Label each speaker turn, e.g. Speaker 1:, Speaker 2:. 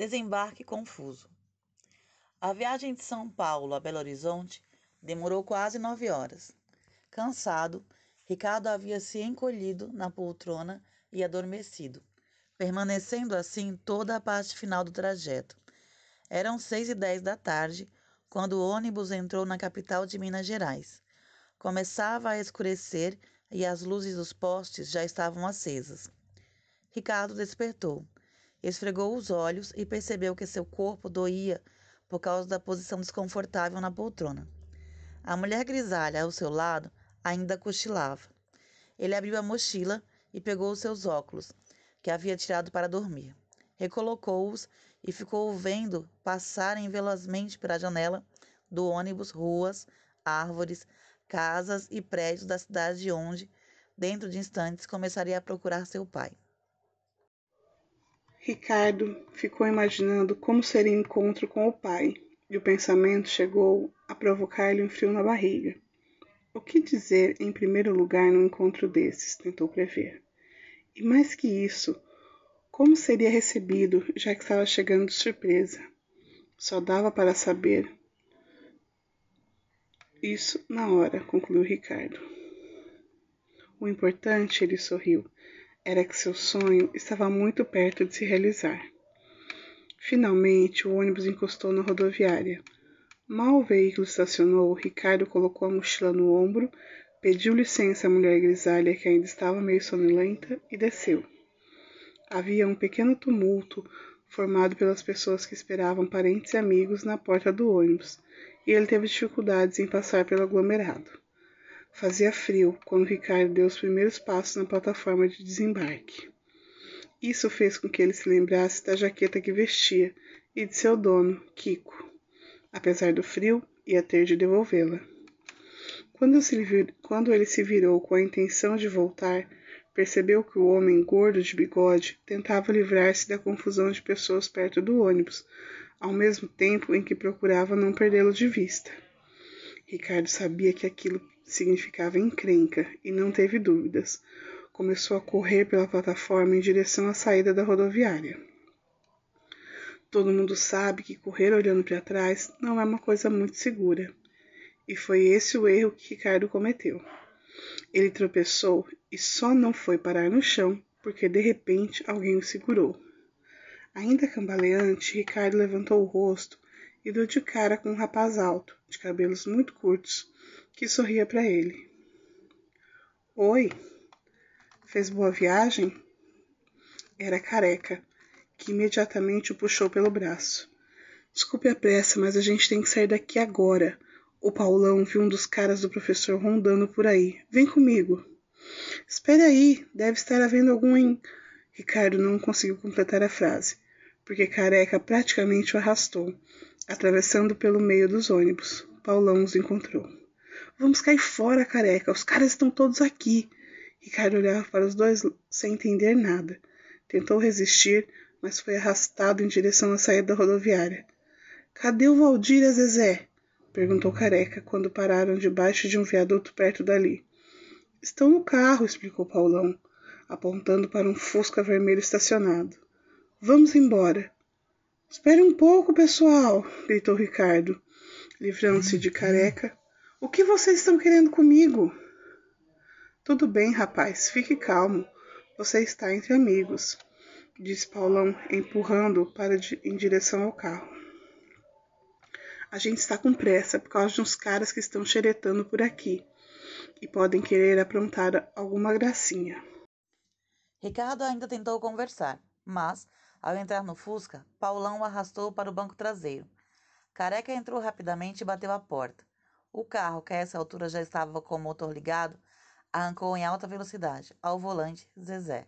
Speaker 1: Desembarque confuso. A viagem de São Paulo a Belo Horizonte demorou quase nove horas. Cansado, Ricardo havia se encolhido na poltrona e adormecido, permanecendo assim toda a parte final do trajeto. Eram seis e dez da tarde quando o ônibus entrou na capital de Minas Gerais. Começava a escurecer e as luzes dos postes já estavam acesas. Ricardo despertou. Esfregou os olhos e percebeu que seu corpo doía por causa da posição desconfortável na poltrona. A mulher grisalha ao seu lado ainda cochilava. Ele abriu a mochila e pegou os seus óculos, que havia tirado para dormir. Recolocou-os e ficou vendo passarem velozmente pela janela do ônibus ruas, árvores, casas e prédios da cidade onde, dentro de instantes, começaria a procurar seu pai.
Speaker 2: Ricardo ficou imaginando como seria o encontro com o pai, e o pensamento chegou a provocar-lhe um frio na barriga. O que dizer em primeiro lugar num encontro desses? tentou prever. E mais que isso, como seria recebido, já que estava chegando de surpresa? Só dava para saber isso na hora, concluiu Ricardo. O importante, ele sorriu, era que seu sonho estava muito perto de se realizar. Finalmente, o ônibus encostou na rodoviária. Mal o veículo estacionou, Ricardo colocou a mochila no ombro, pediu licença à mulher grisalha, que ainda estava meio sonolenta, e desceu. Havia um pequeno tumulto formado pelas pessoas que esperavam parentes e amigos na porta do ônibus, e ele teve dificuldades em passar pelo aglomerado. Fazia frio quando Ricardo deu os primeiros passos na plataforma de desembarque. Isso fez com que ele se lembrasse da jaqueta que vestia e de seu dono, Kiko. Apesar do frio, ia ter de devolvê-la. Quando, quando ele se virou com a intenção de voltar, percebeu que o homem gordo de bigode tentava livrar-se da confusão de pessoas perto do ônibus, ao mesmo tempo em que procurava não perdê-lo de vista. Ricardo sabia que aquilo significava encrenca e não teve dúvidas. Começou a correr pela plataforma em direção à saída da rodoviária. Todo mundo sabe que correr olhando para trás não é uma coisa muito segura. E foi esse o erro que Ricardo cometeu. Ele tropeçou e só não foi parar no chão porque de repente alguém o segurou. Ainda cambaleante, Ricardo levantou o rosto e deu de cara com um rapaz alto, de cabelos muito curtos, que sorria para ele. Oi, fez boa viagem? Era careca, que imediatamente o puxou pelo braço. Desculpe a pressa, mas a gente tem que sair daqui agora. O Paulão viu um dos caras do professor rondando por aí. Vem comigo. Espere aí, deve estar havendo algum em. Ricardo não conseguiu completar a frase, porque Careca praticamente o arrastou, atravessando pelo meio dos ônibus. Paulão os encontrou. Vamos cair fora, careca. Os caras estão todos aqui. Ricardo olhava para os dois sem entender nada. Tentou resistir, mas foi arrastado em direção à saída da rodoviária. Cadê o Valdir e Zezé? perguntou Careca quando pararam debaixo de um viaduto perto dali. Estão no carro, explicou Paulão, apontando para um fusca vermelho estacionado. Vamos embora. Espere um pouco, pessoal, gritou Ricardo, livrando-se de Careca o que vocês estão querendo comigo? Tudo bem, rapaz, fique calmo. Você está entre amigos, disse Paulão, empurrando para em direção ao carro. A gente está com pressa por causa de uns caras que estão xeretando por aqui e podem querer aprontar alguma gracinha.
Speaker 1: Ricardo ainda tentou conversar, mas, ao entrar no Fusca, Paulão o arrastou para o banco traseiro. Careca entrou rapidamente e bateu a porta. O carro, que a essa altura já estava com o motor ligado, arrancou em alta velocidade. Ao volante, Zezé.